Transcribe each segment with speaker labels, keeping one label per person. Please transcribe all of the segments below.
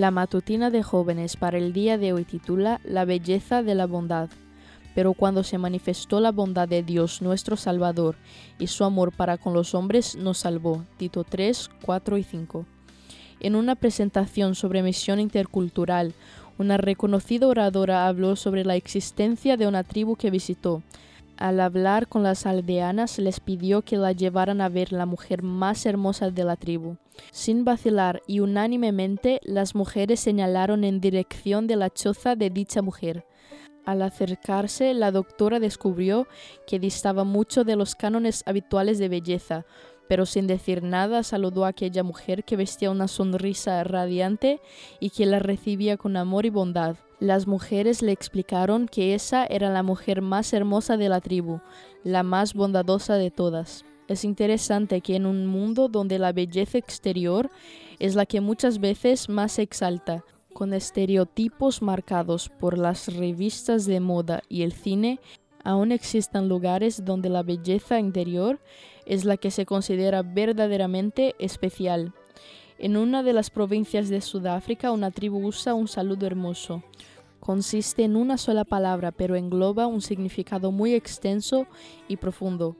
Speaker 1: La matutina de jóvenes para el día de hoy titula La belleza de la bondad. Pero cuando se manifestó la bondad de Dios nuestro Salvador y su amor para con los hombres nos salvó. Tito 3, 4 y 5. En una presentación sobre misión intercultural, una reconocida oradora habló sobre la existencia de una tribu que visitó. Al hablar con las aldeanas les pidió que la llevaran a ver la mujer más hermosa de la tribu. Sin vacilar y unánimemente las mujeres señalaron en dirección de la choza de dicha mujer. Al acercarse, la doctora descubrió que distaba mucho de los cánones habituales de belleza, pero sin decir nada saludó a aquella mujer que vestía una sonrisa radiante y que la recibía con amor y bondad. Las mujeres le explicaron que esa era la mujer más hermosa de la tribu, la más bondadosa de todas. Es interesante que en un mundo donde la belleza exterior es la que muchas veces más se exalta, con estereotipos marcados por las revistas de moda y el cine, aún existan lugares donde la belleza interior es la que se considera verdaderamente especial. En una de las provincias de Sudáfrica, una tribu usa un saludo hermoso. Consiste en una sola palabra, pero engloba un significado muy extenso y profundo.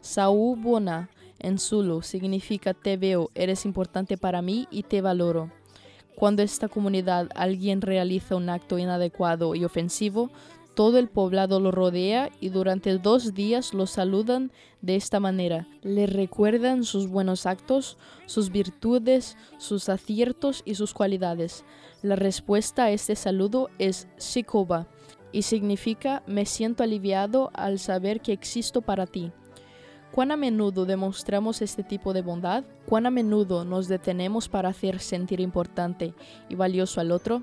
Speaker 1: Saubona en Zulu significa te veo, eres importante para mí y te valoro. Cuando esta comunidad alguien realiza un acto inadecuado y ofensivo, todo el poblado lo rodea y durante dos días lo saludan de esta manera. Le recuerdan sus buenos actos, sus virtudes, sus aciertos y sus cualidades. La respuesta a este saludo es Sikoba y significa me siento aliviado al saber que existo para ti. ¿Cuán a menudo demostramos este tipo de bondad? ¿Cuán a menudo nos detenemos para hacer sentir importante y valioso al otro?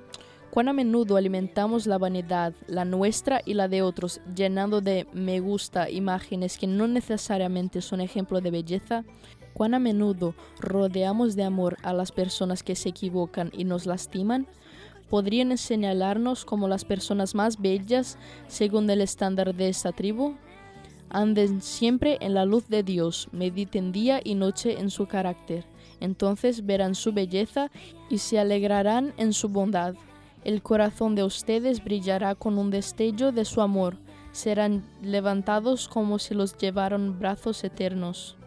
Speaker 1: Cuán a menudo alimentamos la vanidad, la nuestra y la de otros, llenando de me gusta imágenes que no necesariamente son ejemplo de belleza, cuán a menudo rodeamos de amor a las personas que se equivocan y nos lastiman, podrían señalarnos como las personas más bellas según el estándar de esta tribu. Anden siempre en la luz de Dios, mediten día y noche en su carácter. Entonces verán su belleza y se alegrarán en su bondad. El corazón de ustedes brillará con un destello de su amor. Serán levantados como si los llevaran brazos eternos.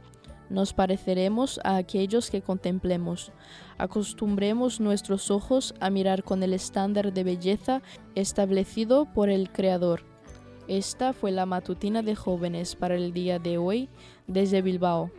Speaker 1: Nos pareceremos a aquellos que contemplemos. Acostumbremos nuestros ojos a mirar con el estándar de belleza establecido por el Creador. Esta fue la matutina de jóvenes para el día de hoy desde Bilbao.